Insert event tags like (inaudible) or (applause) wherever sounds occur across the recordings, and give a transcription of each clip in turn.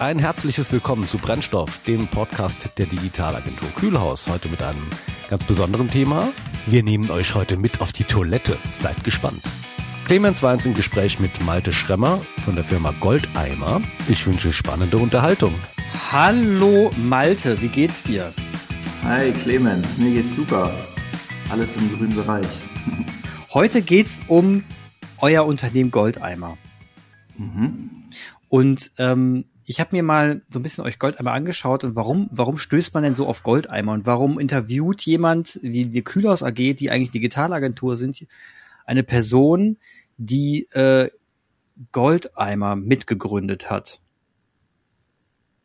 Ein herzliches Willkommen zu Brennstoff, dem Podcast der Digitalagentur Kühlhaus. Heute mit einem ganz besonderen Thema. Wir nehmen euch heute mit auf die Toilette. Seid gespannt. Clemens war jetzt im Gespräch mit Malte Schremmer von der Firma Goldeimer. Ich wünsche spannende Unterhaltung. Hallo Malte, wie geht's dir? Hi Clemens, mir geht's super. Alles im grünen Bereich. Heute geht's um euer Unternehmen Goldeimer. Mhm. Und ähm, ich habe mir mal so ein bisschen euch Goldeimer angeschaut und warum, warum stößt man denn so auf Goldeimer und warum interviewt jemand wie die Kühlhaus AG, die eigentlich Digitalagentur sind, eine Person, die äh, Goldeimer mitgegründet hat?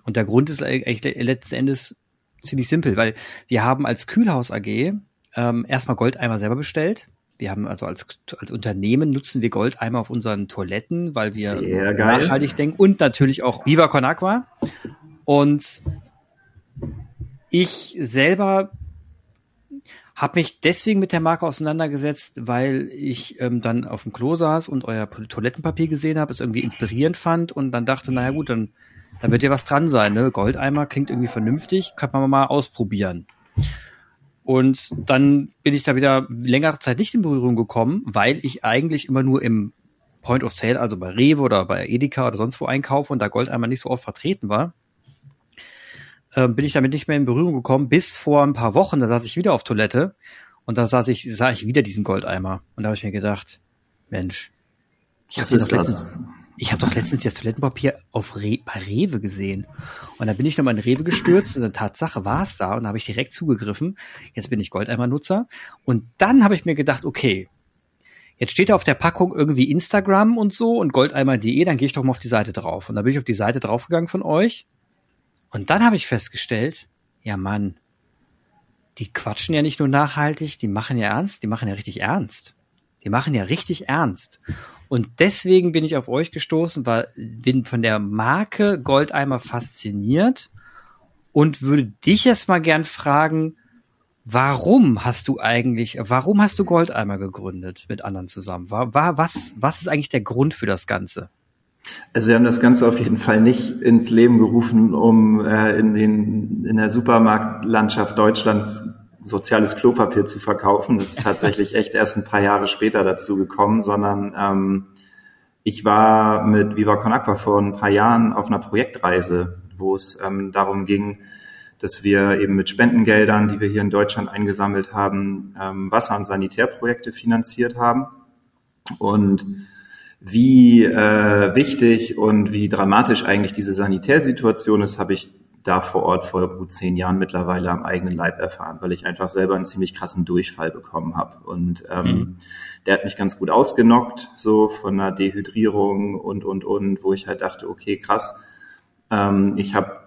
Und der Grund ist eigentlich letzten Endes ziemlich simpel, weil wir haben als Kühlhaus AG ähm, erstmal Goldeimer selber bestellt wir haben also als, als Unternehmen nutzen wir Goldeimer auf unseren Toiletten, weil wir nachhaltig denken und natürlich auch Viva Con Aqua. Und ich selber habe mich deswegen mit der Marke auseinandergesetzt, weil ich ähm, dann auf dem Klo saß und euer Toilettenpapier gesehen habe, es irgendwie inspirierend fand und dann dachte, naja gut, dann, dann wird ja was dran sein. Ne? Goldeimer klingt irgendwie vernünftig, kann man mal ausprobieren. Und dann bin ich da wieder längere Zeit nicht in Berührung gekommen, weil ich eigentlich immer nur im Point of Sale, also bei Rewe oder bei Edeka oder sonst wo einkaufe und da Goldeimer nicht so oft vertreten war, äh, bin ich damit nicht mehr in Berührung gekommen, bis vor ein paar Wochen, da saß ich wieder auf Toilette und da saß ich, sah ich wieder diesen Goldeimer. Und da habe ich mir gedacht, Mensch, ich habe den doch letztens, ich habe doch letztens das Toilettenpapier auf Re bei Rewe gesehen. Und da bin ich nochmal in Rewe gestürzt und dann Tatsache war es da und da habe ich direkt zugegriffen. Jetzt bin ich Goldeimer-Nutzer. Und dann habe ich mir gedacht, okay, jetzt steht da auf der Packung irgendwie Instagram und so und goldeimer.de, dann gehe ich doch mal auf die Seite drauf. Und da bin ich auf die Seite draufgegangen von euch. Und dann habe ich festgestellt, ja Mann, die quatschen ja nicht nur nachhaltig, die machen ja ernst, die machen ja richtig ernst. Die machen ja richtig ernst. Und deswegen bin ich auf euch gestoßen, weil bin von der Marke Goldeimer fasziniert und würde dich jetzt mal gern fragen, warum hast du eigentlich, warum hast du Goldeimer gegründet mit anderen zusammen? War, war, was, was ist eigentlich der Grund für das Ganze? Also wir haben das Ganze auf jeden Fall nicht ins Leben gerufen, um äh, in, den, in der Supermarktlandschaft Deutschlands soziales Klopapier zu verkaufen. Das ist (laughs) tatsächlich echt erst ein paar Jahre später dazu gekommen, sondern ähm, ich war mit Viva Con Aqua vor ein paar Jahren auf einer Projektreise, wo es ähm, darum ging, dass wir eben mit Spendengeldern, die wir hier in Deutschland eingesammelt haben, ähm, Wasser- und Sanitärprojekte finanziert haben. Und wie äh, wichtig und wie dramatisch eigentlich diese Sanitärsituation ist, habe ich da vor Ort vor gut zehn Jahren mittlerweile am eigenen Leib erfahren, weil ich einfach selber einen ziemlich krassen Durchfall bekommen habe. Und ähm, mhm. der hat mich ganz gut ausgenockt, so von einer Dehydrierung und, und, und, wo ich halt dachte, okay, krass, ähm, ich habe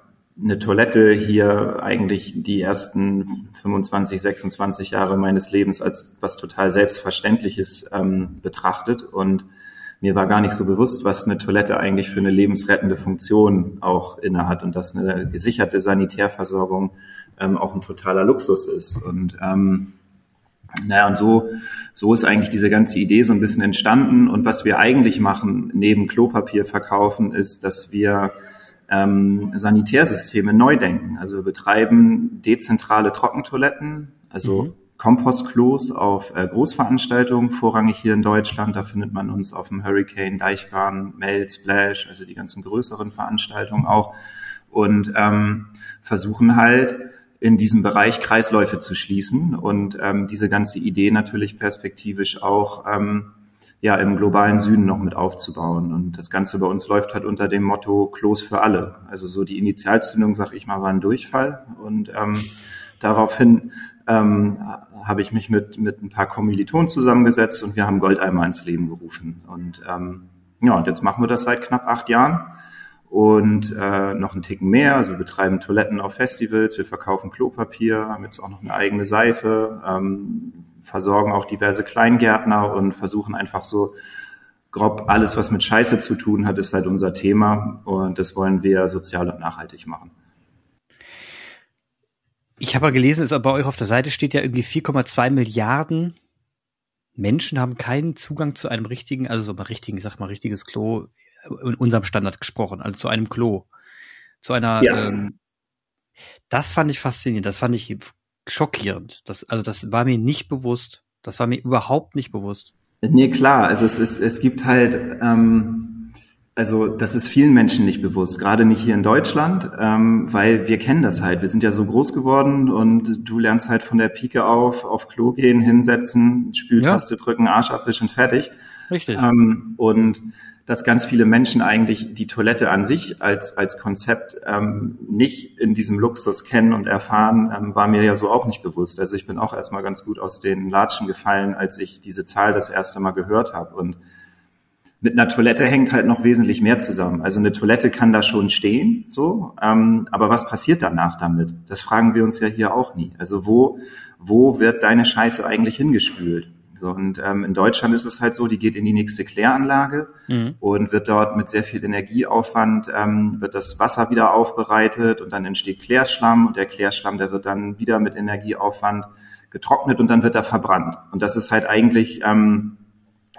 eine Toilette hier eigentlich die ersten 25, 26 Jahre meines Lebens als was total Selbstverständliches ähm, betrachtet und mir war gar nicht so bewusst, was eine Toilette eigentlich für eine lebensrettende Funktion auch innehat und dass eine gesicherte Sanitärversorgung ähm, auch ein totaler Luxus ist. Und ähm, naja, und so, so ist eigentlich diese ganze Idee so ein bisschen entstanden. Und was wir eigentlich machen, neben Klopapier verkaufen, ist, dass wir ähm, Sanitärsysteme neu denken. Also wir betreiben dezentrale Trockentoiletten, also mhm. Kompostklos auf äh, Großveranstaltungen, vorrangig hier in Deutschland. Da findet man uns auf dem Hurricane, Deichbahn, Mel, Splash, also die ganzen größeren Veranstaltungen auch. Und ähm, versuchen halt in diesem Bereich Kreisläufe zu schließen und ähm, diese ganze Idee natürlich perspektivisch auch ähm, ja im globalen Süden noch mit aufzubauen. Und das Ganze bei uns läuft halt unter dem Motto Klos für alle. Also so die Initialzündung, sag ich mal, war ein Durchfall und ähm, daraufhin ähm, habe ich mich mit, mit ein paar Kommilitonen zusammengesetzt und wir haben Goldeimer ins Leben gerufen. Und ähm, ja, und jetzt machen wir das seit knapp acht Jahren und äh, noch einen Ticken mehr. Also wir betreiben Toiletten auf Festivals, wir verkaufen Klopapier, haben jetzt auch noch eine eigene Seife, ähm, versorgen auch diverse Kleingärtner und versuchen einfach so grob alles, was mit Scheiße zu tun hat, ist halt unser Thema und das wollen wir sozial und nachhaltig machen. Ich habe ja gelesen, ist bei euch auf der Seite steht ja irgendwie 4,2 Milliarden Menschen haben keinen Zugang zu einem richtigen, also so mal richtigen, ich sag mal richtiges Klo, in unserem Standard gesprochen, also zu einem Klo. zu einer, ja. ähm, das fand ich faszinierend, das fand ich schockierend. Das, also das war mir nicht bewusst. Das war mir überhaupt nicht bewusst. Nee, klar. Also es, ist, es gibt halt, ähm, also das ist vielen Menschen nicht bewusst, gerade nicht hier in Deutschland, ähm, weil wir kennen das halt. Wir sind ja so groß geworden und du lernst halt von der Pike auf, auf Klo gehen, hinsetzen, Spültaste ja. drücken, Arsch abwischen, fertig. Richtig. Ähm, und dass ganz viele Menschen eigentlich die Toilette an sich als, als Konzept ähm, nicht in diesem Luxus kennen und erfahren, ähm, war mir ja so auch nicht bewusst. Also ich bin auch erstmal ganz gut aus den Latschen gefallen, als ich diese Zahl das erste Mal gehört habe. Und mit einer Toilette hängt halt noch wesentlich mehr zusammen. Also eine Toilette kann da schon stehen, so, ähm, aber was passiert danach damit? Das fragen wir uns ja hier auch nie. Also wo, wo wird deine Scheiße eigentlich hingespült? So, und ähm, in Deutschland ist es halt so, die geht in die nächste Kläranlage mhm. und wird dort mit sehr viel Energieaufwand, ähm, wird das Wasser wieder aufbereitet und dann entsteht Klärschlamm und der Klärschlamm, der wird dann wieder mit Energieaufwand getrocknet und dann wird er verbrannt. Und das ist halt eigentlich ähm,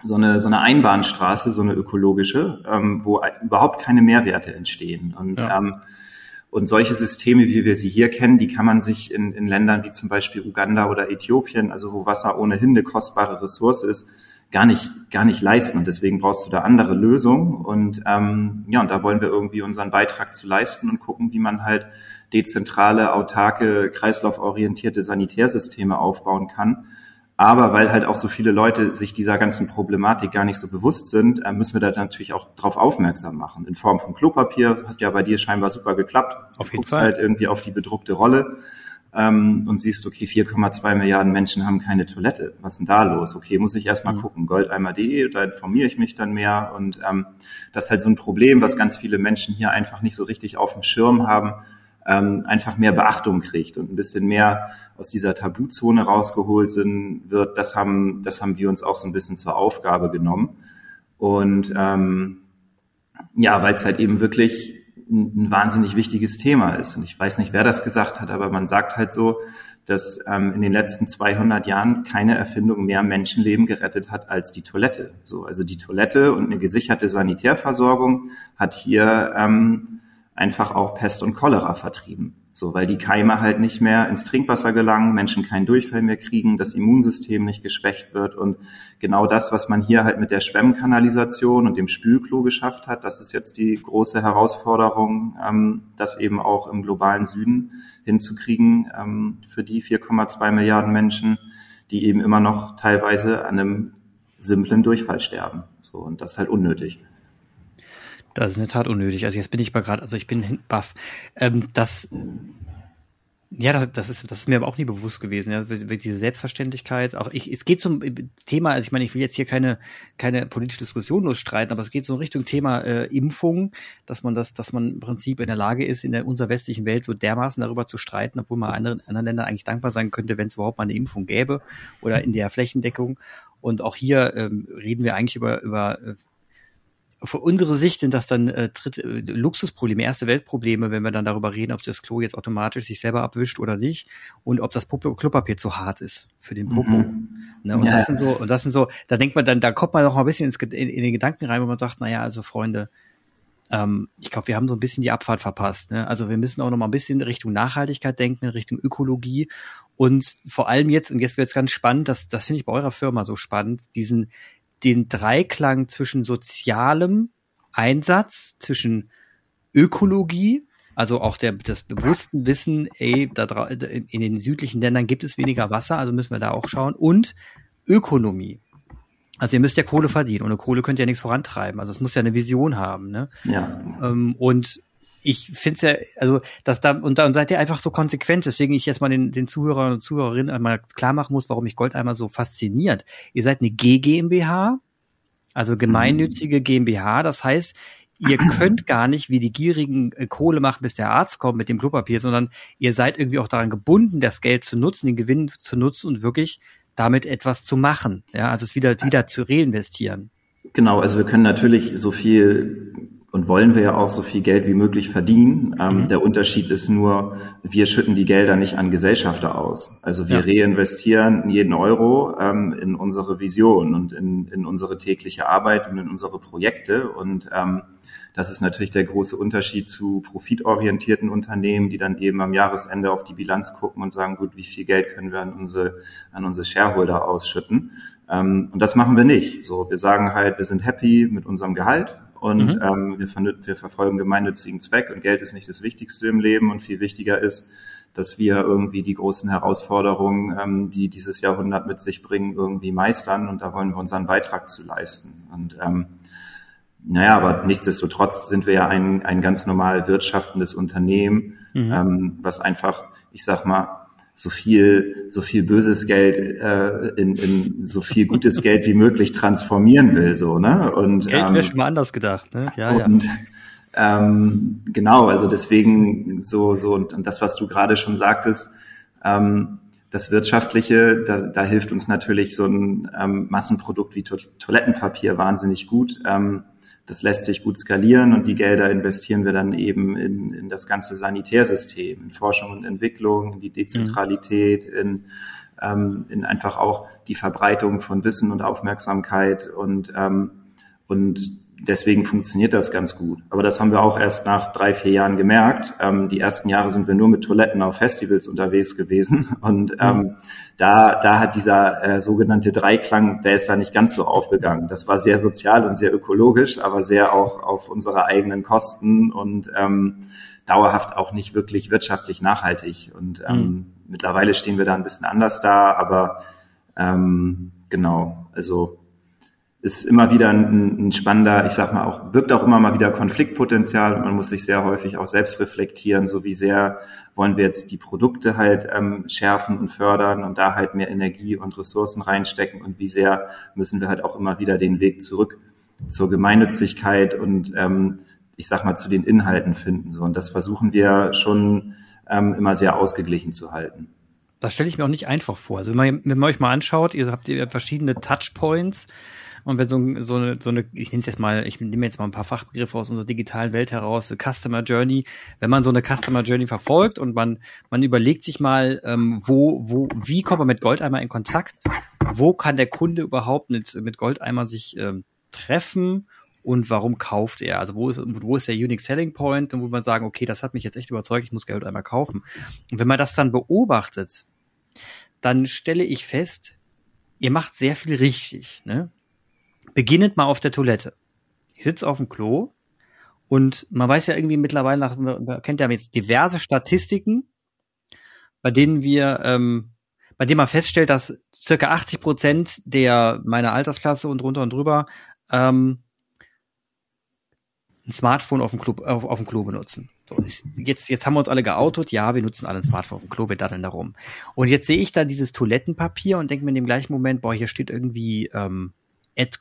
so eine, so eine Einbahnstraße, so eine ökologische, ähm, wo überhaupt keine Mehrwerte entstehen. Und ja. ähm, und solche Systeme, wie wir sie hier kennen, die kann man sich in, in Ländern wie zum Beispiel Uganda oder Äthiopien, also wo Wasser ohnehin eine kostbare Ressource ist, gar nicht, gar nicht leisten. Und deswegen brauchst du da andere Lösungen. Und ähm, ja, und da wollen wir irgendwie unseren Beitrag zu leisten und gucken, wie man halt dezentrale, autarke, kreislauforientierte Sanitärsysteme aufbauen kann, aber weil halt auch so viele Leute sich dieser ganzen Problematik gar nicht so bewusst sind, äh, müssen wir da natürlich auch drauf aufmerksam machen. In Form von Klopapier hat ja bei dir scheinbar super geklappt. Auf jeden du Fall. halt irgendwie auf die bedruckte Rolle ähm, und siehst, okay, 4,2 Milliarden Menschen haben keine Toilette. Was ist denn da los? Okay, muss ich erstmal mhm. gucken. Goldeimer.de, da informiere ich mich dann mehr. Und ähm, das ist halt so ein Problem, was ganz viele Menschen hier einfach nicht so richtig auf dem Schirm haben, ähm, einfach mehr Beachtung kriegt und ein bisschen mehr aus dieser Tabuzone rausgeholt sind, wird, das haben, das haben wir uns auch so ein bisschen zur Aufgabe genommen. Und ähm, ja, weil es halt eben wirklich ein, ein wahnsinnig wichtiges Thema ist. Und ich weiß nicht, wer das gesagt hat, aber man sagt halt so, dass ähm, in den letzten 200 Jahren keine Erfindung mehr Menschenleben gerettet hat als die Toilette. So, also die Toilette und eine gesicherte Sanitärversorgung hat hier ähm, einfach auch Pest und Cholera vertrieben. So, weil die Keime halt nicht mehr ins Trinkwasser gelangen, Menschen keinen Durchfall mehr kriegen, das Immunsystem nicht geschwächt wird und genau das, was man hier halt mit der Schwemmkanalisation und dem Spülklo geschafft hat, das ist jetzt die große Herausforderung, ähm, das eben auch im globalen Süden hinzukriegen ähm, für die 4,2 Milliarden Menschen, die eben immer noch teilweise an einem simplen Durchfall sterben. So, und das ist halt unnötig. Das ist in der Tat unnötig. Also jetzt bin ich mal gerade, also ich bin baff. Ähm, das, ja, das ist, das ist mir aber auch nie bewusst gewesen. Ja, diese Selbstverständlichkeit. Auch ich, es geht zum Thema. Also ich meine, ich will jetzt hier keine keine politische Diskussion losstreiten, aber es geht so in Richtung Thema äh, Impfung, dass man das, dass man im Prinzip in der Lage ist, in der unserer westlichen Welt so dermaßen darüber zu streiten, obwohl man anderen, anderen Ländern eigentlich dankbar sein könnte, wenn es überhaupt mal eine Impfung gäbe oder in der Flächendeckung. Und auch hier ähm, reden wir eigentlich über über äh, für unsere Sicht sind das dann äh, Tritt, äh, Luxusprobleme, erste Weltprobleme, wenn wir dann darüber reden, ob das Klo jetzt automatisch sich selber abwischt oder nicht und ob das Puppe Klopapier zu hart ist für den Popo. Mhm. Ne, und ja. das sind so, und das sind so, da denkt man dann, da kommt man noch mal ein bisschen ins, in, in den Gedanken rein, wo man sagt, naja, also Freunde, ähm, ich glaube, wir haben so ein bisschen die Abfahrt verpasst. Ne? Also wir müssen auch noch mal ein bisschen Richtung Nachhaltigkeit denken, Richtung Ökologie und vor allem jetzt, und jetzt wird es ganz spannend, das, das finde ich bei eurer Firma so spannend, diesen den Dreiklang zwischen sozialem Einsatz, zwischen Ökologie, also auch der, das bewussten Wissen, ey, da in den südlichen Ländern gibt es weniger Wasser, also müssen wir da auch schauen, und Ökonomie. Also ihr müsst ja Kohle verdienen. Ohne Kohle könnt ihr ja nichts vorantreiben. Also es muss ja eine Vision haben. Ne? Ja. Ähm, und ich finde es ja, also dass da und dann seid ihr einfach so konsequent, deswegen ich jetzt mal den, den Zuhörern und Zuhörerinnen einmal klar machen muss, warum mich Gold einmal so fasziniert. Ihr seid eine G GmbH, also gemeinnützige GmbH, das heißt, ihr (clears throat) könnt gar nicht wie die gierigen äh, Kohle machen, bis der Arzt kommt mit dem Klopapier, sondern ihr seid irgendwie auch daran gebunden, das Geld zu nutzen, den Gewinn zu nutzen und wirklich damit etwas zu machen. Ja, also es wieder, wieder zu reinvestieren. Genau, also wir können natürlich so viel und wollen wir ja auch so viel Geld wie möglich verdienen. Ähm, mhm. Der Unterschied ist nur, wir schütten die Gelder nicht an Gesellschafter aus. Also wir ja. reinvestieren jeden Euro ähm, in unsere Vision und in, in unsere tägliche Arbeit und in unsere Projekte. Und ähm, das ist natürlich der große Unterschied zu profitorientierten Unternehmen, die dann eben am Jahresende auf die Bilanz gucken und sagen, gut, wie viel Geld können wir an unsere, an unsere Shareholder ausschütten? Ähm, und das machen wir nicht. So, wir sagen halt, wir sind happy mit unserem Gehalt und mhm. ähm, wir, wir verfolgen gemeinnützigen Zweck und Geld ist nicht das Wichtigste im Leben und viel wichtiger ist, dass wir irgendwie die großen Herausforderungen, ähm, die dieses Jahrhundert mit sich bringen, irgendwie meistern und da wollen wir unseren Beitrag zu leisten. Und ähm, naja, aber nichtsdestotrotz sind wir ja ein, ein ganz normal wirtschaftendes Unternehmen, mhm. ähm, was einfach, ich sag mal, so viel, so viel böses Geld äh, in, in so viel gutes Geld wie möglich transformieren will, so ne? Und Geld wäre ähm, schon mal anders gedacht, ne? Ja, und, ja. Ähm, genau, also deswegen so so und, und das, was du gerade schon sagtest, ähm, das Wirtschaftliche, da, da hilft uns natürlich so ein ähm, Massenprodukt wie to Toilettenpapier wahnsinnig gut. Ähm, das lässt sich gut skalieren und die Gelder investieren wir dann eben in, in das ganze Sanitärsystem, in Forschung und Entwicklung, in die Dezentralität, mhm. in, ähm, in einfach auch die Verbreitung von Wissen und Aufmerksamkeit und, ähm, und deswegen funktioniert das ganz gut. Aber das haben wir auch erst nach drei, vier Jahren gemerkt. Ähm, die ersten Jahre sind wir nur mit Toiletten auf Festivals unterwegs gewesen. (laughs) Und ähm, da, da hat dieser äh, sogenannte Dreiklang, der ist da nicht ganz so aufgegangen. Das war sehr sozial und sehr ökologisch, aber sehr auch auf unsere eigenen Kosten und ähm, dauerhaft auch nicht wirklich wirtschaftlich nachhaltig. Und ähm, mhm. mittlerweile stehen wir da ein bisschen anders da, aber ähm, genau, also ist immer wieder ein, ein, spannender, ich sag mal auch, birgt auch immer mal wieder Konfliktpotenzial. Man muss sich sehr häufig auch selbst reflektieren, so wie sehr wollen wir jetzt die Produkte halt ähm, schärfen und fördern und da halt mehr Energie und Ressourcen reinstecken und wie sehr müssen wir halt auch immer wieder den Weg zurück zur Gemeinnützigkeit und ähm, ich sag mal zu den Inhalten finden. So und das versuchen wir schon ähm, immer sehr ausgeglichen zu halten. Das stelle ich mir auch nicht einfach vor. Also wenn man, wenn man euch mal anschaut, ihr habt ihr verschiedene Touchpoints und wenn so, so, eine, so eine, ich nenne jetzt mal, ich nehme jetzt mal ein paar Fachbegriffe aus unserer digitalen Welt heraus, Customer Journey, wenn man so eine Customer Journey verfolgt und man, man überlegt sich mal, ähm, wo, wo, wie kommt man mit Goldeimer in Kontakt? Wo kann der Kunde überhaupt mit, mit Goldeimer sich ähm, treffen? und warum kauft er? Also wo ist, wo ist der Unique Selling Point und wo man sagen, okay, das hat mich jetzt echt überzeugt, ich muss Geld einmal kaufen. Und wenn man das dann beobachtet, dann stelle ich fest, ihr macht sehr viel richtig. Ne? Beginnet mal auf der Toilette. Ich sitze auf dem Klo und man weiß ja irgendwie mittlerweile, nach, man kennt ja jetzt diverse Statistiken, bei denen wir, ähm, bei denen man feststellt, dass circa 80 Prozent der meiner Altersklasse und runter und drüber ähm, ein Smartphone auf dem Klo, auf, auf dem Klo benutzen. So, jetzt, jetzt haben wir uns alle geoutet, ja, wir nutzen alle ein Smartphone auf dem Klo, wir daddeln da rum. Und jetzt sehe ich da dieses Toilettenpapier und denke mir in dem gleichen Moment, boah, hier steht irgendwie ähm,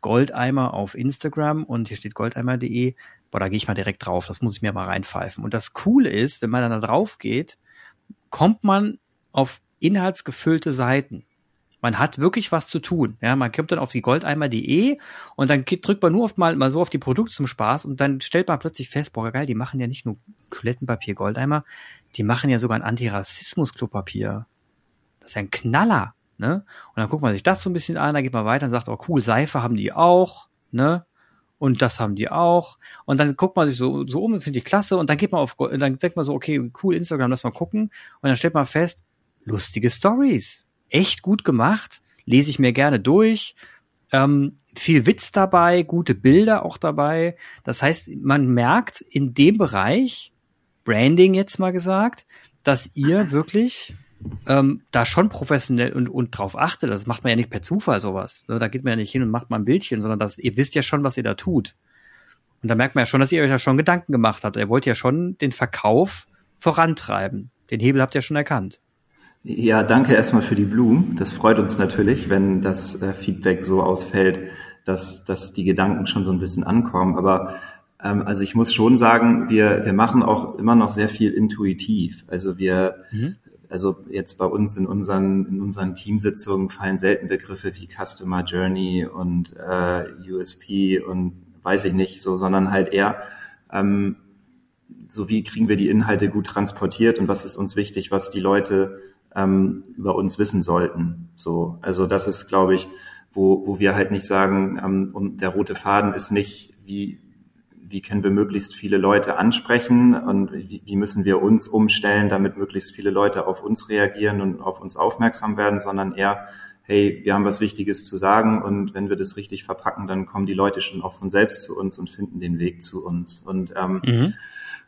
Goldeimer auf Instagram und hier steht goldeimer.de. Boah, da gehe ich mal direkt drauf. Das muss ich mir mal reinpfeifen. Und das Coole ist, wenn man dann da drauf geht, kommt man auf inhaltsgefüllte Seiten. Man hat wirklich was zu tun. Ja, man kommt dann auf die goldeimer.de und dann drückt man nur oft mal, mal so auf die Produkte zum Spaß und dann stellt man plötzlich fest, boah, geil, die machen ja nicht nur Toilettenpapier Goldeimer, die machen ja sogar ein Antirassismus-Klopapier. Das ist ja ein Knaller. Ne? Und dann guckt man sich das so ein bisschen an, dann geht man weiter und sagt, oh cool, Seife haben die auch, ne? Und das haben die auch. Und dann guckt man sich so, so um, das finde ich klasse. Und dann geht man auf, dann denkt man so, okay, cool, Instagram, lass mal gucken. Und dann stellt man fest, lustige Stories. Echt gut gemacht. Lese ich mir gerne durch. Ähm, viel Witz dabei, gute Bilder auch dabei. Das heißt, man merkt in dem Bereich, Branding jetzt mal gesagt, dass ihr (clears throat) wirklich ähm, da schon professionell und, und drauf achtet. Das macht man ja nicht per Zufall sowas. Da geht man ja nicht hin und macht mal ein Bildchen, sondern das, ihr wisst ja schon, was ihr da tut. Und da merkt man ja schon, dass ihr euch ja schon Gedanken gemacht habt. Ihr wollt ja schon den Verkauf vorantreiben. Den Hebel habt ihr schon erkannt. Ja, danke erstmal für die Blumen. Das freut uns natürlich, wenn das äh, Feedback so ausfällt, dass, dass die Gedanken schon so ein bisschen ankommen. Aber ähm, also ich muss schon sagen, wir, wir machen auch immer noch sehr viel intuitiv. Also wir, mhm. Also jetzt bei uns in unseren, in unseren Teamsitzungen fallen selten Begriffe wie Customer Journey und äh, USP und weiß ich nicht so, sondern halt eher ähm, so wie kriegen wir die Inhalte gut transportiert und was ist uns wichtig, was die Leute ähm, über uns wissen sollten. So, also das ist, glaube ich, wo, wo wir halt nicht sagen, ähm, und der rote Faden ist nicht, wie wie können wir möglichst viele Leute ansprechen und wie, müssen wir uns umstellen, damit möglichst viele Leute auf uns reagieren und auf uns aufmerksam werden, sondern eher, hey, wir haben was Wichtiges zu sagen und wenn wir das richtig verpacken, dann kommen die Leute schon auch von selbst zu uns und finden den Weg zu uns. Und ähm, mhm.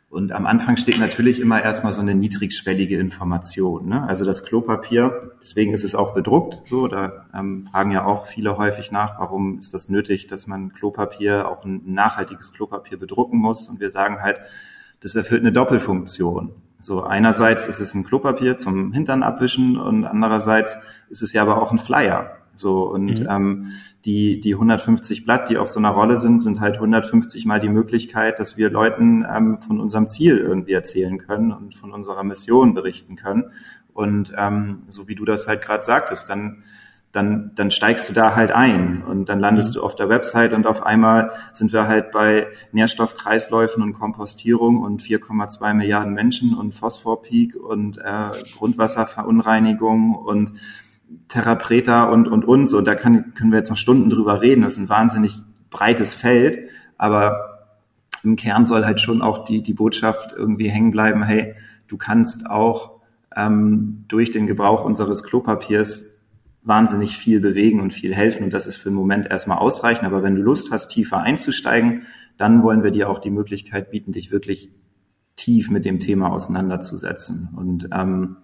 Und am Anfang steht natürlich immer erstmal so eine niedrigschwellige Information. Ne? Also das Klopapier, deswegen ist es auch bedruckt. So, da ähm, fragen ja auch viele häufig nach, warum ist das nötig, dass man Klopapier, auch ein nachhaltiges Klopapier bedrucken muss. Und wir sagen halt, das erfüllt eine Doppelfunktion. So einerseits ist es ein Klopapier zum Hintern abwischen und andererseits ist es ja aber auch ein Flyer. So und mhm. ähm, die, die 150 Blatt, die auf so einer Rolle sind, sind halt 150 mal die Möglichkeit, dass wir Leuten ähm, von unserem Ziel irgendwie erzählen können und von unserer Mission berichten können. Und ähm, so wie du das halt gerade sagtest, dann dann, dann steigst du da halt ein und dann landest mhm. du auf der Website und auf einmal sind wir halt bei Nährstoffkreisläufen und Kompostierung und 4,2 Milliarden Menschen und Phosphorpeak und äh, Grundwasserverunreinigung und Therapreta und, und, und, so, da kann, können wir jetzt noch Stunden drüber reden. Das ist ein wahnsinnig breites Feld, aber im Kern soll halt schon auch die, die Botschaft irgendwie hängen bleiben, hey, du kannst auch ähm, durch den Gebrauch unseres Klopapiers wahnsinnig viel bewegen und viel helfen und das ist für den Moment erstmal ausreichend, aber wenn du Lust hast, tiefer einzusteigen, dann wollen wir dir auch die Möglichkeit bieten, dich wirklich tief mit dem Thema auseinanderzusetzen. Und ähm,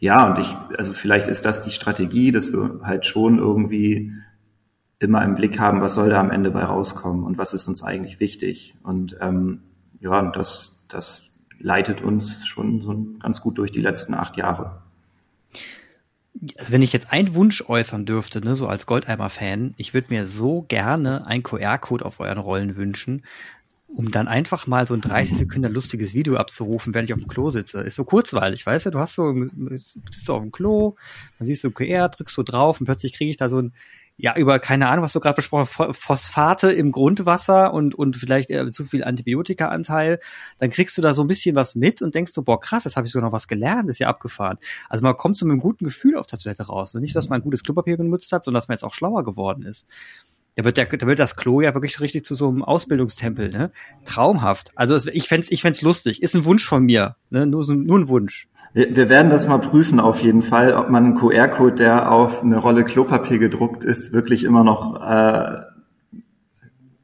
ja, und ich, also vielleicht ist das die Strategie, dass wir halt schon irgendwie immer im Blick haben, was soll da am Ende bei rauskommen und was ist uns eigentlich wichtig. Und ähm, ja, und das, das leitet uns schon so ganz gut durch die letzten acht Jahre. Also wenn ich jetzt einen Wunsch äußern dürfte, ne, so als Goldeimer-Fan, ich würde mir so gerne ein QR-Code auf euren Rollen wünschen, um dann einfach mal so ein 30 Sekunden lustiges Video abzurufen, während ich auf dem Klo sitze. Ist so kurzweilig, weißt du? Du hast so, bist so auf dem Klo, dann siehst du QR, drückst so drauf und plötzlich kriege ich da so ein, ja, über keine Ahnung, was du gerade besprochen hast, Phosphate im Grundwasser und, und vielleicht äh, zu viel Antibiotika-Anteil, dann kriegst du da so ein bisschen was mit und denkst so, boah, krass, jetzt habe ich sogar noch was gelernt, ist ja abgefahren. Also man kommt so mit einem guten Gefühl auf der Toilette raus. Nicht, dass man ein gutes Klopapier benutzt hat, sondern dass man jetzt auch schlauer geworden ist. Da wird, der, da wird das Klo ja wirklich richtig zu so einem Ausbildungstempel, ne? Traumhaft. Also ich fände ich fänd's lustig. Ist ein Wunsch von mir, ne? Nur, nur ein Wunsch. Wir, wir werden das mal prüfen auf jeden Fall, ob man einen QR-Code, der auf eine Rolle Klopapier gedruckt ist, wirklich immer noch äh,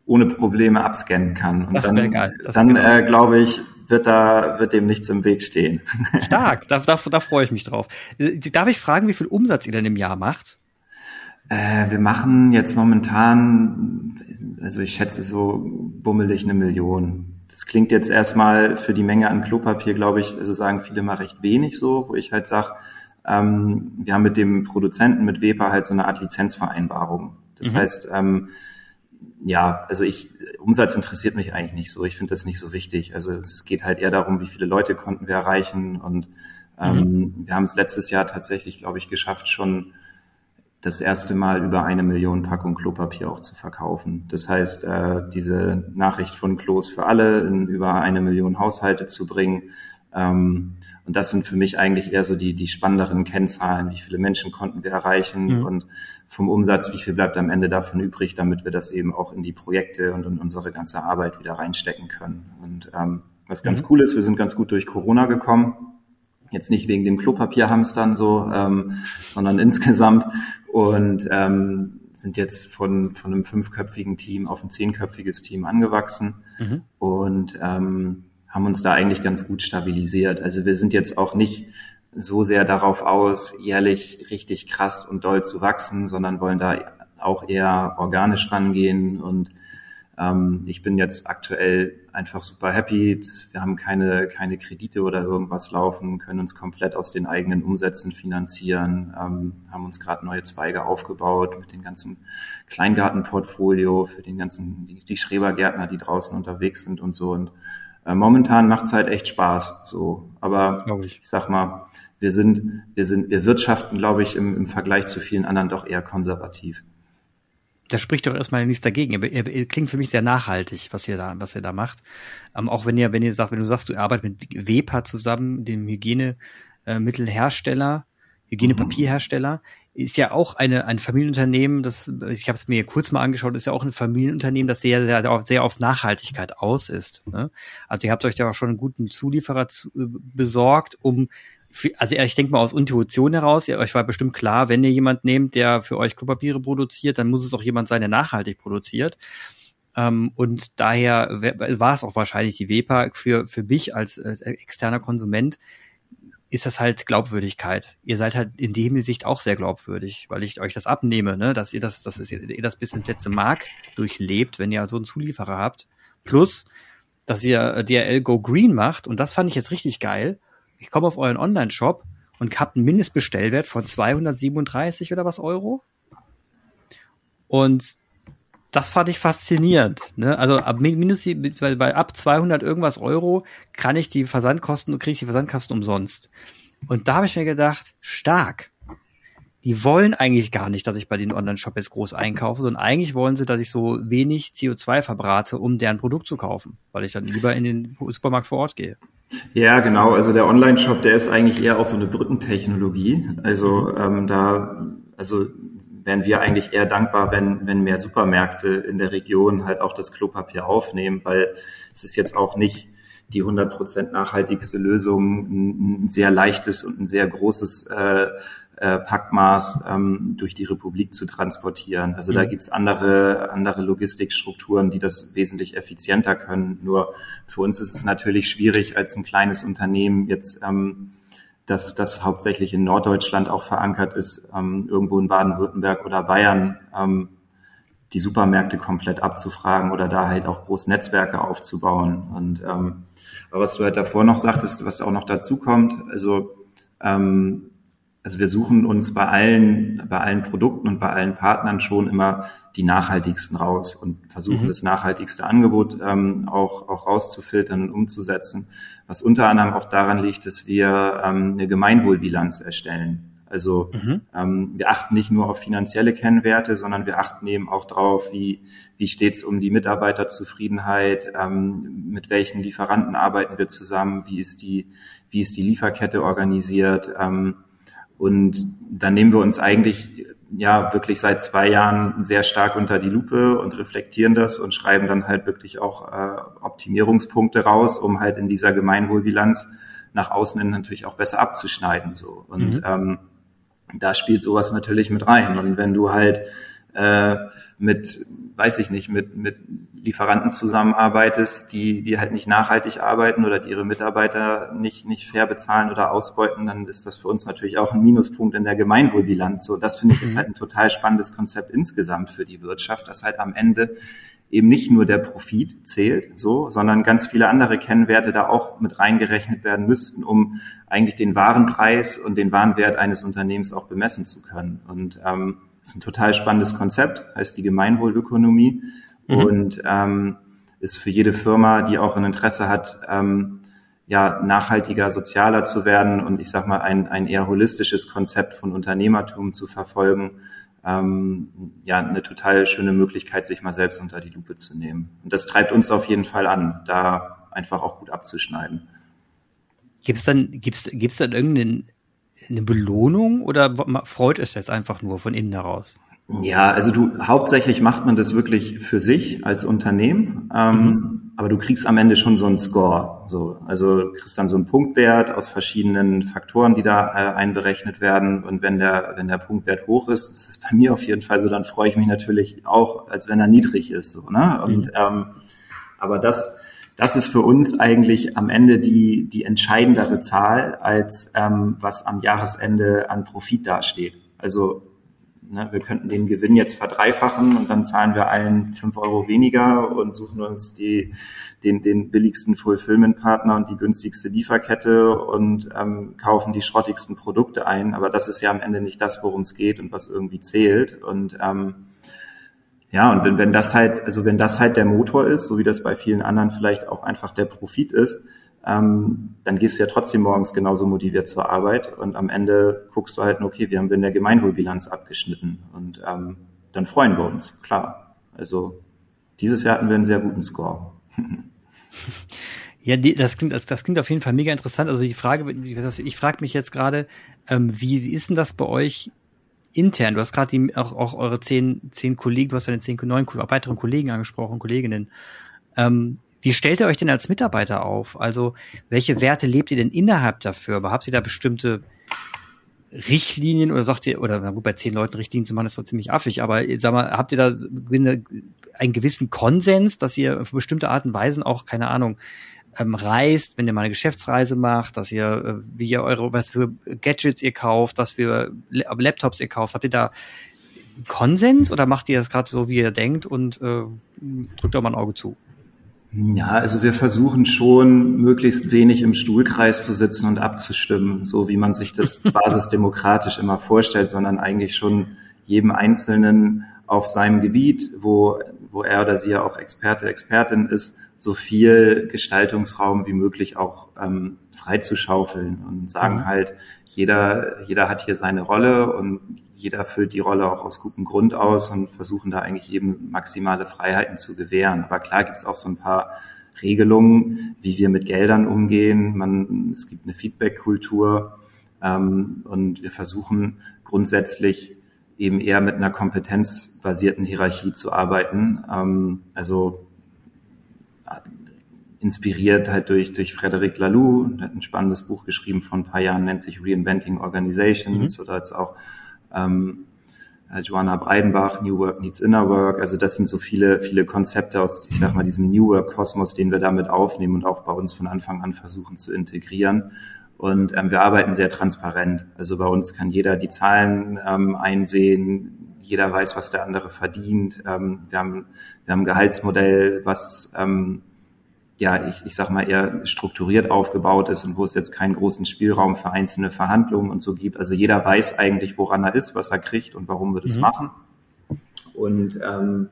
ohne Probleme abscannen kann. Und das wäre geil. Das dann genau. äh, glaube ich, wird da wird dem nichts im Weg stehen. (laughs) Stark, da, da, da freue ich mich drauf. Äh, darf ich fragen, wie viel Umsatz ihr denn im Jahr macht? Äh, wir machen jetzt momentan, also ich schätze so bummelig eine Million. Das klingt jetzt erstmal für die Menge an Klopapier, glaube ich, also sagen viele mal recht wenig so, wo ich halt sage, ähm, wir haben mit dem Produzenten, mit Weber halt so eine Art Lizenzvereinbarung. Das mhm. heißt, ähm, ja, also ich, Umsatz interessiert mich eigentlich nicht so. Ich finde das nicht so wichtig. Also es geht halt eher darum, wie viele Leute konnten wir erreichen und ähm, mhm. wir haben es letztes Jahr tatsächlich, glaube ich, geschafft, schon das erste Mal über eine Million Packung Klopapier auch zu verkaufen. Das heißt, äh, diese Nachricht von Klos für alle in über eine Million Haushalte zu bringen. Ähm, und das sind für mich eigentlich eher so die, die spannenderen Kennzahlen. Wie viele Menschen konnten wir erreichen mhm. und vom Umsatz, wie viel bleibt am Ende davon übrig, damit wir das eben auch in die Projekte und in unsere ganze Arbeit wieder reinstecken können. Und ähm, was ganz mhm. cool ist, wir sind ganz gut durch Corona gekommen. Jetzt nicht wegen dem Klopapierhamstern so, ähm, sondern (laughs) insgesamt und ähm, sind jetzt von, von einem fünfköpfigen Team auf ein zehnköpfiges Team angewachsen mhm. und ähm, haben uns da eigentlich ganz gut stabilisiert. Also wir sind jetzt auch nicht so sehr darauf aus, jährlich richtig krass und doll zu wachsen, sondern wollen da auch eher organisch rangehen und ähm, ich bin jetzt aktuell einfach super happy. Wir haben keine, keine Kredite oder irgendwas laufen, können uns komplett aus den eigenen Umsätzen finanzieren, ähm, haben uns gerade neue Zweige aufgebaut mit dem ganzen Kleingartenportfolio für den ganzen, die, die Schrebergärtner, die draußen unterwegs sind und so. Und äh, momentan macht's halt echt Spaß. So. Aber ich. ich sag mal, wir sind, wir sind, wir wirtschaften, glaube ich, im, im Vergleich zu vielen anderen doch eher konservativ das spricht doch erstmal nichts dagegen. Er, er, klingt für mich sehr nachhaltig, was ihr da, was ihr da macht. Ähm, auch wenn ihr, wenn ihr sagt, wenn du sagst, du arbeitet mit Wepa zusammen, dem Hygienemittelhersteller, Hygienepapierhersteller. ist ja auch eine ein Familienunternehmen, das ich habe es mir kurz mal angeschaut, ist ja auch ein Familienunternehmen, das sehr sehr sehr auf Nachhaltigkeit aus ist. Ne? Also ihr habt euch da auch schon einen guten Zulieferer zu, äh, besorgt, um also ich denke mal aus Intuition heraus, ihr, euch war bestimmt klar, wenn ihr jemand nehmt, der für euch Klopapiere produziert, dann muss es auch jemand sein, der nachhaltig produziert. Ähm, und daher war es auch wahrscheinlich die WEPA für, für mich als, als externer Konsument ist das halt Glaubwürdigkeit. Ihr seid halt in dem Sicht auch sehr glaubwürdig, weil ich euch das abnehme, ne, dass ihr das, dass ihr das bis ins letzte Mark durchlebt, wenn ihr so einen Zulieferer habt. Plus, dass ihr DRL Go Green macht und das fand ich jetzt richtig geil ich komme auf euren Online-Shop und habt einen Mindestbestellwert von 237 oder was Euro. Und das fand ich faszinierend. Ne? Also ab mindestens bei, bei ab 200 irgendwas Euro kann ich die Versandkosten kriege ich die Versandkosten umsonst. Und da habe ich mir gedacht, stark. Die wollen eigentlich gar nicht, dass ich bei den Online-Shop jetzt groß einkaufe, sondern eigentlich wollen sie, dass ich so wenig CO2 verbrate, um deren Produkt zu kaufen, weil ich dann lieber in den Supermarkt vor Ort gehe. Ja, genau. Also der Online-Shop, der ist eigentlich eher auch so eine Brückentechnologie. Also ähm, da, also wären wir eigentlich eher dankbar, wenn, wenn mehr Supermärkte in der Region halt auch das Klopapier aufnehmen, weil es ist jetzt auch nicht die 100% nachhaltigste Lösung, ein, ein sehr leichtes und ein sehr großes äh, äh, Packmaß ähm, durch die Republik zu transportieren. Also mhm. da gibt's andere, andere Logistikstrukturen, die das wesentlich effizienter können. Nur für uns ist es natürlich schwierig, als ein kleines Unternehmen jetzt ähm, dass das hauptsächlich in Norddeutschland auch verankert ist, ähm, irgendwo in Baden-Württemberg oder Bayern, ähm, die Supermärkte komplett abzufragen oder da halt auch groß Netzwerke aufzubauen. Und ähm, aber was du halt davor noch sagtest, was auch noch dazu kommt, also ähm, also wir suchen uns bei allen, bei allen Produkten und bei allen Partnern schon immer die nachhaltigsten raus und versuchen mhm. das nachhaltigste Angebot ähm, auch, auch rauszufiltern und umzusetzen. Was unter anderem auch daran liegt, dass wir ähm, eine Gemeinwohlbilanz erstellen. Also mhm. ähm, wir achten nicht nur auf finanzielle Kennwerte, sondern wir achten eben auch drauf, wie, wie steht es um die Mitarbeiterzufriedenheit, ähm, mit welchen Lieferanten arbeiten wir zusammen, wie ist die, wie ist die Lieferkette organisiert, ähm, und dann nehmen wir uns eigentlich ja wirklich seit zwei Jahren sehr stark unter die Lupe und reflektieren das und schreiben dann halt wirklich auch äh, Optimierungspunkte raus, um halt in dieser Gemeinwohlbilanz nach außen hin natürlich auch besser abzuschneiden. So. Und mhm. ähm, da spielt sowas natürlich mit rein. Und wenn du halt äh, mit, weiß ich nicht, mit, mit Lieferanten zusammenarbeitest, die, die halt nicht nachhaltig arbeiten oder die ihre Mitarbeiter nicht, nicht fair bezahlen oder ausbeuten, dann ist das für uns natürlich auch ein Minuspunkt in der Gemeinwohlbilanz. So, das finde ich ist mhm. halt ein total spannendes Konzept insgesamt für die Wirtschaft, dass halt am Ende eben nicht nur der Profit zählt, so, sondern ganz viele andere Kennwerte da auch mit reingerechnet werden müssten, um eigentlich den Warenpreis und den Warenwert eines Unternehmens auch bemessen zu können. Und ähm, das ist ein total spannendes Konzept, heißt die Gemeinwohlökonomie mhm. und ähm, ist für jede Firma, die auch ein Interesse hat, ähm, ja, nachhaltiger, sozialer zu werden und ich sag mal, ein, ein eher holistisches Konzept von Unternehmertum zu verfolgen, ähm, ja, eine total schöne Möglichkeit, sich mal selbst unter die Lupe zu nehmen. Und das treibt uns auf jeden Fall an, da einfach auch gut abzuschneiden. Gibt es dann, gibt's, gibt's dann irgendeinen eine Belohnung oder freut es jetzt einfach nur von innen heraus? Ja, also du hauptsächlich macht man das wirklich für sich als Unternehmen, ähm, mhm. aber du kriegst am Ende schon so einen Score. So, also kriegst dann so einen Punktwert aus verschiedenen Faktoren, die da äh, einberechnet werden. Und wenn der wenn der Punktwert hoch ist, ist das bei mir auf jeden Fall so, dann freue ich mich natürlich auch, als wenn er niedrig ist. So, ne? Und mhm. ähm, aber das das ist für uns eigentlich am Ende die, die entscheidendere Zahl, als ähm, was am Jahresende an Profit dasteht. Also ne, wir könnten den Gewinn jetzt verdreifachen und dann zahlen wir allen fünf Euro weniger und suchen uns die, den, den billigsten Fulfillment-Partner und die günstigste Lieferkette und ähm, kaufen die schrottigsten Produkte ein. Aber das ist ja am Ende nicht das, worum es geht und was irgendwie zählt. Und ähm, ja, und wenn das halt, also wenn das halt der Motor ist, so wie das bei vielen anderen vielleicht auch einfach der Profit ist, ähm, dann gehst du ja trotzdem morgens genauso motiviert zur Arbeit und am Ende guckst du halt, okay, wir haben in der Gemeinwohlbilanz abgeschnitten und ähm, dann freuen wir uns, klar. Also dieses Jahr hatten wir einen sehr guten Score. Ja, das klingt, das, das klingt auf jeden Fall mega interessant. Also die Frage, ich frage mich jetzt gerade, ähm, wie ist denn das bei euch intern, du hast gerade auch, auch eure zehn, zehn Kollegen, du hast deine zehn neun weiteren Kollegen angesprochen, Kolleginnen. Ähm, wie stellt ihr euch denn als Mitarbeiter auf? Also, welche Werte lebt ihr denn innerhalb dafür? Aber habt ihr da bestimmte Richtlinien oder sagt ihr, oder na gut, bei zehn Leuten Richtlinien zu machen, ist doch ziemlich affig, aber sag mal, habt ihr da einen gewissen Konsens, dass ihr auf bestimmte Arten und Weisen auch, keine Ahnung, ähm, reist, wenn ihr mal eine Geschäftsreise macht, dass ihr, äh, wie ihr eure, was für Gadgets ihr kauft, was für Laptops ihr kauft, habt ihr da Konsens oder macht ihr das gerade so, wie ihr denkt und äh, drückt auch mal ein Auge zu? Ja, also wir versuchen schon, möglichst wenig im Stuhlkreis zu sitzen und abzustimmen, so wie man sich das (laughs) basisdemokratisch immer vorstellt, sondern eigentlich schon jedem Einzelnen auf seinem Gebiet, wo, wo er oder sie ja auch Experte, Expertin ist, so viel Gestaltungsraum wie möglich auch ähm, freizuschaufeln und sagen mhm. halt, jeder, jeder hat hier seine Rolle und jeder füllt die Rolle auch aus gutem Grund aus und versuchen da eigentlich jedem maximale Freiheiten zu gewähren. Aber klar gibt es auch so ein paar Regelungen, wie wir mit Geldern umgehen. Man, es gibt eine Feedback-Kultur ähm, und wir versuchen grundsätzlich eben eher mit einer kompetenzbasierten Hierarchie zu arbeiten. Ähm, also inspiriert halt durch, durch Frederic Laloux, der hat ein spannendes Buch geschrieben vor ein paar Jahren, nennt sich Reinventing Organizations mhm. oder jetzt auch ähm, äh, Joanna Breidenbach, New Work Needs Inner Work. Also das sind so viele, viele Konzepte aus, ich sag mal, diesem New Work Kosmos, den wir damit aufnehmen und auch bei uns von Anfang an versuchen zu integrieren. Und ähm, wir arbeiten sehr transparent. Also bei uns kann jeder die Zahlen ähm, einsehen, jeder weiß, was der andere verdient. Ähm, wir, haben, wir haben ein Gehaltsmodell, was ähm, ja, ich, ich sag mal, eher strukturiert aufgebaut ist und wo es jetzt keinen großen Spielraum für einzelne Verhandlungen und so gibt. Also jeder weiß eigentlich, woran er ist, was er kriegt und warum wir das mhm. machen. Und ähm,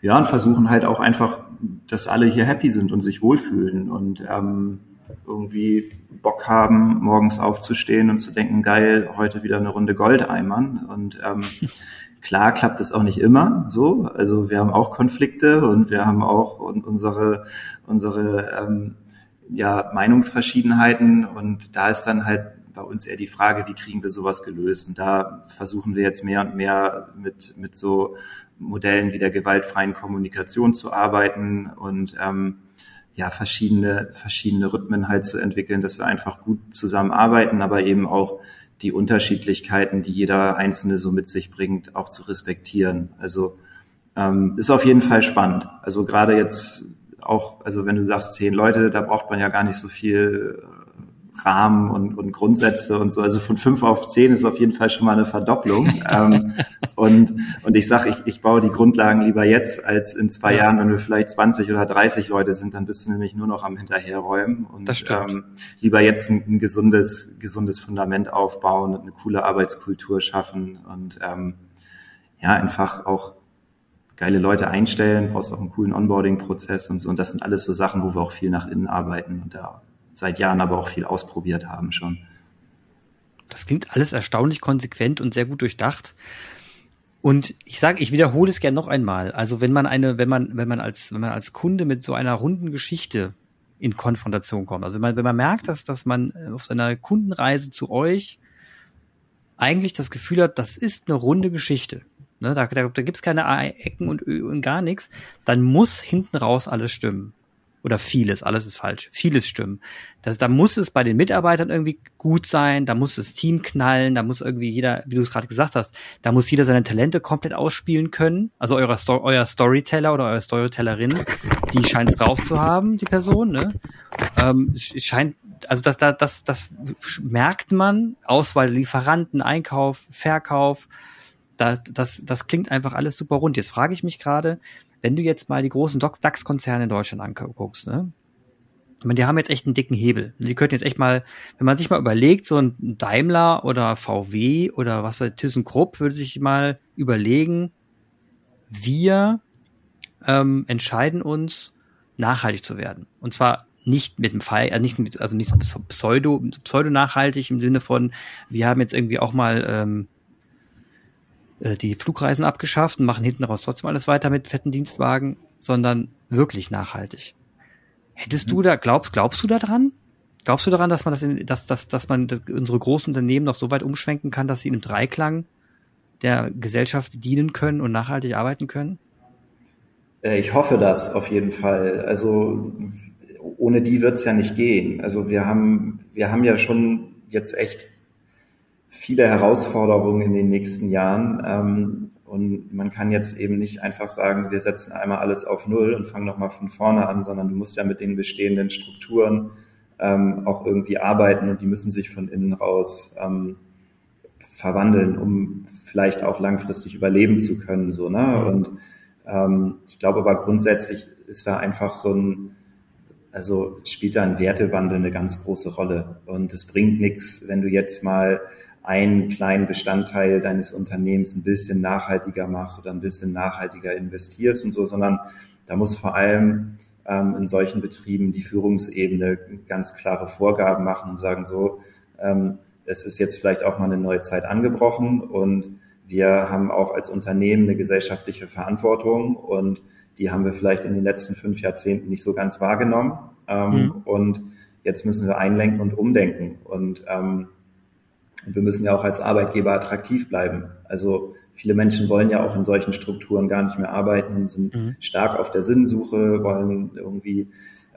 ja, und versuchen halt auch einfach, dass alle hier happy sind und sich wohlfühlen und ähm, irgendwie Bock haben, morgens aufzustehen und zu denken, geil, heute wieder eine Runde Goldeimern. Und ähm, (laughs) Klar klappt es auch nicht immer so. Also wir haben auch Konflikte und wir haben auch unsere, unsere ähm, ja, Meinungsverschiedenheiten. Und da ist dann halt bei uns eher die Frage, wie kriegen wir sowas gelöst? Und da versuchen wir jetzt mehr und mehr mit, mit so Modellen wie der gewaltfreien Kommunikation zu arbeiten und ähm, ja, verschiedene, verschiedene Rhythmen halt zu entwickeln, dass wir einfach gut zusammenarbeiten, aber eben auch die Unterschiedlichkeiten, die jeder Einzelne so mit sich bringt, auch zu respektieren. Also ähm, ist auf jeden Fall spannend. Also gerade jetzt auch, also wenn du sagst zehn Leute, da braucht man ja gar nicht so viel Rahmen und, und Grundsätze und so. Also von fünf auf zehn ist auf jeden Fall schon mal eine Verdopplung. (laughs) ähm, und, und ich sage, ich, ich baue die Grundlagen lieber jetzt als in zwei ja. Jahren, wenn wir vielleicht 20 oder 30 Leute sind, dann bist du nämlich nur noch am Hinterherräumen. Und das stimmt. Ähm, lieber jetzt ein, ein gesundes, gesundes Fundament aufbauen und eine coole Arbeitskultur schaffen und ähm, ja, einfach auch geile Leute einstellen, brauchst auch einen coolen Onboarding-Prozess und so. Und das sind alles so Sachen, wo wir auch viel nach innen arbeiten und da seit Jahren aber auch viel ausprobiert haben schon. Das klingt alles erstaunlich konsequent und sehr gut durchdacht. Und ich sage, ich wiederhole es gerne noch einmal. Also wenn man eine, wenn man, wenn man als, wenn man als Kunde mit so einer runden Geschichte in Konfrontation kommt, also wenn man, wenn man merkt, dass, dass man auf seiner Kundenreise zu euch eigentlich das Gefühl hat, das ist eine runde Geschichte. Ne, da da, da gibt es keine Ecken und, und gar nichts, dann muss hinten raus alles stimmen oder vieles, alles ist falsch, vieles stimmen. Das, da muss es bei den Mitarbeitern irgendwie gut sein, da muss das Team knallen, da muss irgendwie jeder, wie du es gerade gesagt hast, da muss jeder seine Talente komplett ausspielen können. Also euer, euer Storyteller oder eure Storytellerin, die scheint es drauf zu haben, die Person. Ne? Ähm, scheint, also das, das, das, das merkt man, Auswahl Lieferanten, Einkauf, Verkauf, das, das, das klingt einfach alles super rund. Jetzt frage ich mich gerade, wenn du jetzt mal die großen DAX-Konzerne in Deutschland anguckst, ne? Ich meine, die haben jetzt echt einen dicken Hebel. Die könnten jetzt echt mal, wenn man sich mal überlegt, so ein Daimler oder VW oder was ThyssenKrupp würde sich mal überlegen, wir ähm, entscheiden uns, nachhaltig zu werden. Und zwar nicht mit dem Fall, also nicht mit, also nicht pseudo, pseudo nachhaltig im Sinne von, wir haben jetzt irgendwie auch mal ähm, äh, die Flugreisen abgeschafft und machen hinten raus trotzdem alles weiter mit fetten Dienstwagen, sondern wirklich nachhaltig. Hättest mhm. du da, glaubst, glaubst du da dran? Glaubst du daran, dass man das, in, dass, dass, dass man unsere großen Unternehmen noch so weit umschwenken kann, dass sie im Dreiklang der Gesellschaft dienen können und nachhaltig arbeiten können? Äh, ich hoffe das auf jeden Fall. Also ohne die wird es ja nicht gehen. Also wir haben, wir haben ja schon jetzt echt viele Herausforderungen in den nächsten Jahren. Ähm, und man kann jetzt eben nicht einfach sagen, wir setzen einmal alles auf Null und fangen nochmal von vorne an, sondern du musst ja mit den bestehenden Strukturen ähm, auch irgendwie arbeiten und die müssen sich von innen raus ähm, verwandeln, um vielleicht auch langfristig überleben zu können. So, ne? Und ähm, ich glaube aber grundsätzlich ist da einfach so ein, also spielt da ein Wertewandel eine ganz große Rolle. Und es bringt nichts, wenn du jetzt mal einen kleinen Bestandteil deines Unternehmens ein bisschen nachhaltiger machst oder ein bisschen nachhaltiger investierst und so, sondern da muss vor allem ähm, in solchen Betrieben die Führungsebene ganz klare Vorgaben machen und sagen so, ähm, es ist jetzt vielleicht auch mal eine neue Zeit angebrochen und wir haben auch als Unternehmen eine gesellschaftliche Verantwortung und die haben wir vielleicht in den letzten fünf Jahrzehnten nicht so ganz wahrgenommen. Ähm, mhm. Und jetzt müssen wir einlenken und umdenken. Und ähm, wir müssen ja auch als Arbeitgeber attraktiv bleiben. Also viele Menschen wollen ja auch in solchen Strukturen gar nicht mehr arbeiten, sind mhm. stark auf der Sinnsuche, wollen irgendwie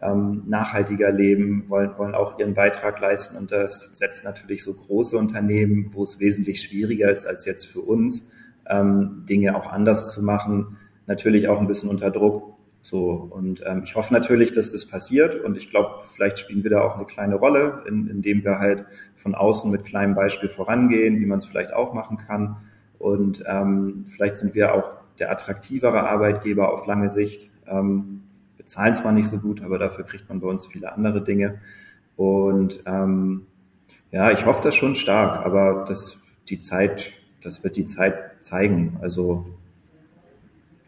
ähm, nachhaltiger leben, wollen, wollen auch ihren Beitrag leisten. Und das setzt natürlich so große Unternehmen, wo es wesentlich schwieriger ist als jetzt für uns, ähm, Dinge auch anders zu machen, natürlich auch ein bisschen unter Druck. So, und ähm, ich hoffe natürlich, dass das passiert und ich glaube, vielleicht spielen wir da auch eine kleine Rolle, in, indem wir halt von außen mit kleinem Beispiel vorangehen, wie man es vielleicht auch machen kann. Und ähm, vielleicht sind wir auch der attraktivere Arbeitgeber auf lange Sicht. Ähm, bezahlen zwar nicht so gut, aber dafür kriegt man bei uns viele andere Dinge. Und ähm, ja, ich hoffe das schon stark, aber das die Zeit, das wird die Zeit zeigen. Also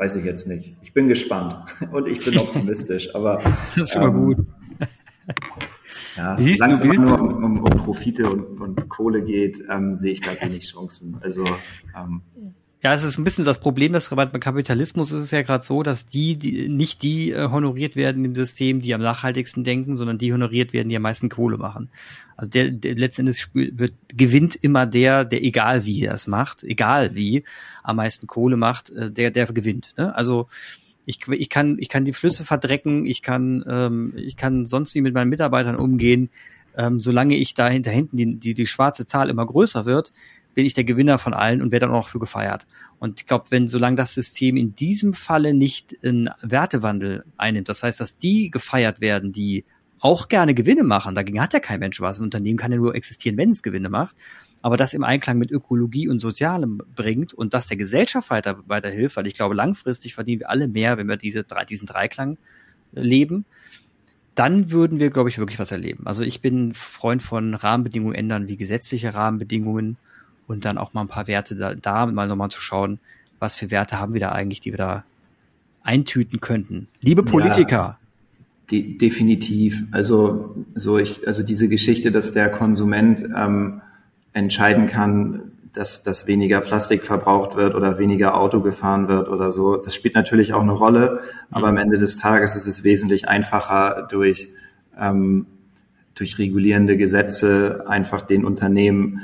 weiß ich jetzt nicht. Ich bin gespannt (laughs) und ich bin optimistisch, aber (laughs) das ist immer ähm, gut. (laughs) Ja, solange es immer nur um, um, um Profite und, und, Kohle geht, ähm, sehe ich da wenig Chancen. Also ähm, ja, es ist ein bisschen das Problem, dass beim Kapitalismus ist es ja gerade so, dass die, die nicht die äh, honoriert werden im System, die am nachhaltigsten denken, sondern die honoriert werden, die am meisten Kohle machen. Also der, der letztendlich wird gewinnt immer der, der egal wie er es macht, egal wie am meisten Kohle macht, äh, der der gewinnt. Ne? Also ich, ich kann ich kann die Flüsse verdrecken, ich kann ähm, ich kann sonst wie mit meinen Mitarbeitern umgehen, ähm, solange ich da hinter hinten die, die die schwarze Zahl immer größer wird, bin ich der Gewinner von allen und werde dann auch für gefeiert. Und ich glaube, wenn solange das System in diesem Falle nicht einen Wertewandel einnimmt, das heißt, dass die gefeiert werden, die auch gerne Gewinne machen, dagegen hat ja kein Mensch was. Ein Unternehmen kann ja nur existieren, wenn es Gewinne macht. Aber das im Einklang mit Ökologie und Sozialem bringt und das der Gesellschaft weiter, weiterhilft, weil ich glaube, langfristig verdienen wir alle mehr, wenn wir diese, diesen Dreiklang äh, leben dann würden wir, glaube ich, wirklich was erleben. Also ich bin Freund von Rahmenbedingungen ändern, wie gesetzliche Rahmenbedingungen und dann auch mal ein paar Werte da, da mal nochmal zu schauen, was für Werte haben wir da eigentlich, die wir da eintüten könnten. Liebe Politiker. Ja, de definitiv. Also, so ich, also diese Geschichte, dass der Konsument ähm, entscheiden kann, dass, dass weniger Plastik verbraucht wird oder weniger Auto gefahren wird oder so, das spielt natürlich auch eine Rolle. Aber mhm. am Ende des Tages ist es wesentlich einfacher durch, ähm, durch regulierende Gesetze einfach den Unternehmen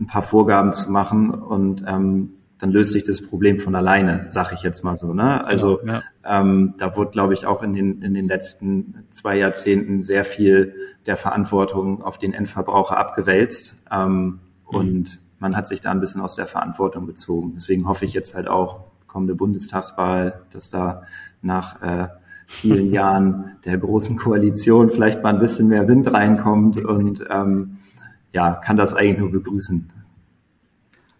ein paar Vorgaben zu machen und ähm, dann löst sich das Problem von alleine, sag ich jetzt mal so. Ne? Also ja, ja. Ähm, da wurde, glaube ich, auch in den, in den letzten zwei Jahrzehnten sehr viel der Verantwortung auf den Endverbraucher abgewälzt. Ähm, mhm. Und man hat sich da ein bisschen aus der Verantwortung bezogen. Deswegen hoffe ich jetzt halt auch, kommende Bundestagswahl, dass da nach äh, vielen (laughs) Jahren der großen Koalition vielleicht mal ein bisschen mehr Wind reinkommt und ähm, ja, kann das eigentlich nur begrüßen.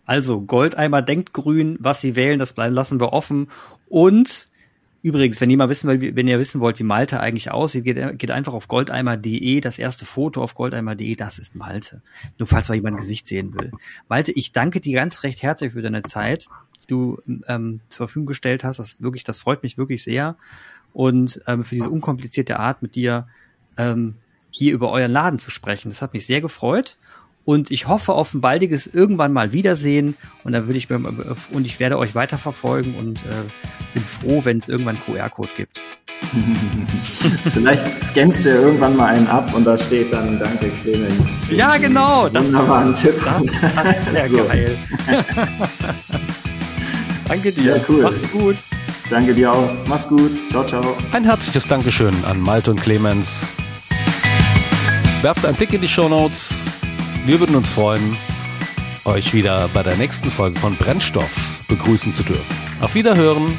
Also Goldeimer denkt grün, was sie wählen, das lassen wir offen. Und übrigens, wenn ihr mal wissen, wenn ihr wissen wollt, wie Malte eigentlich aussieht, geht, geht einfach auf goldeimer.de. Das erste Foto auf goldeimer.de, das ist Malte. Nur falls mal jemand Gesicht sehen will. Malte, ich danke dir ganz recht herzlich für deine Zeit, die du ähm, zur Verfügung gestellt hast. Das wirklich, das freut mich wirklich sehr. Und ähm, für diese unkomplizierte Art mit dir ähm, hier über euren Laden zu sprechen. Das hat mich sehr gefreut. Und ich hoffe auf ein baldiges irgendwann mal Wiedersehen. Und dann würde ich und ich werde euch weiterverfolgen und äh, bin froh, wenn es irgendwann QR-Code gibt. (laughs) Vielleicht scannst du ja irgendwann mal einen ab und da steht dann Danke Clemens. Ja, genau. Das wunderbaren Tipp. Das wäre (laughs) so. geil. (laughs) Danke dir. Ja, cool. Mach's gut. Danke dir auch. Mach's gut. Ciao, ciao. Ein herzliches Dankeschön an Malte und Clemens. Werft einen Blick in die Show Notes. Wir würden uns freuen, euch wieder bei der nächsten Folge von Brennstoff begrüßen zu dürfen. Auf Wiederhören.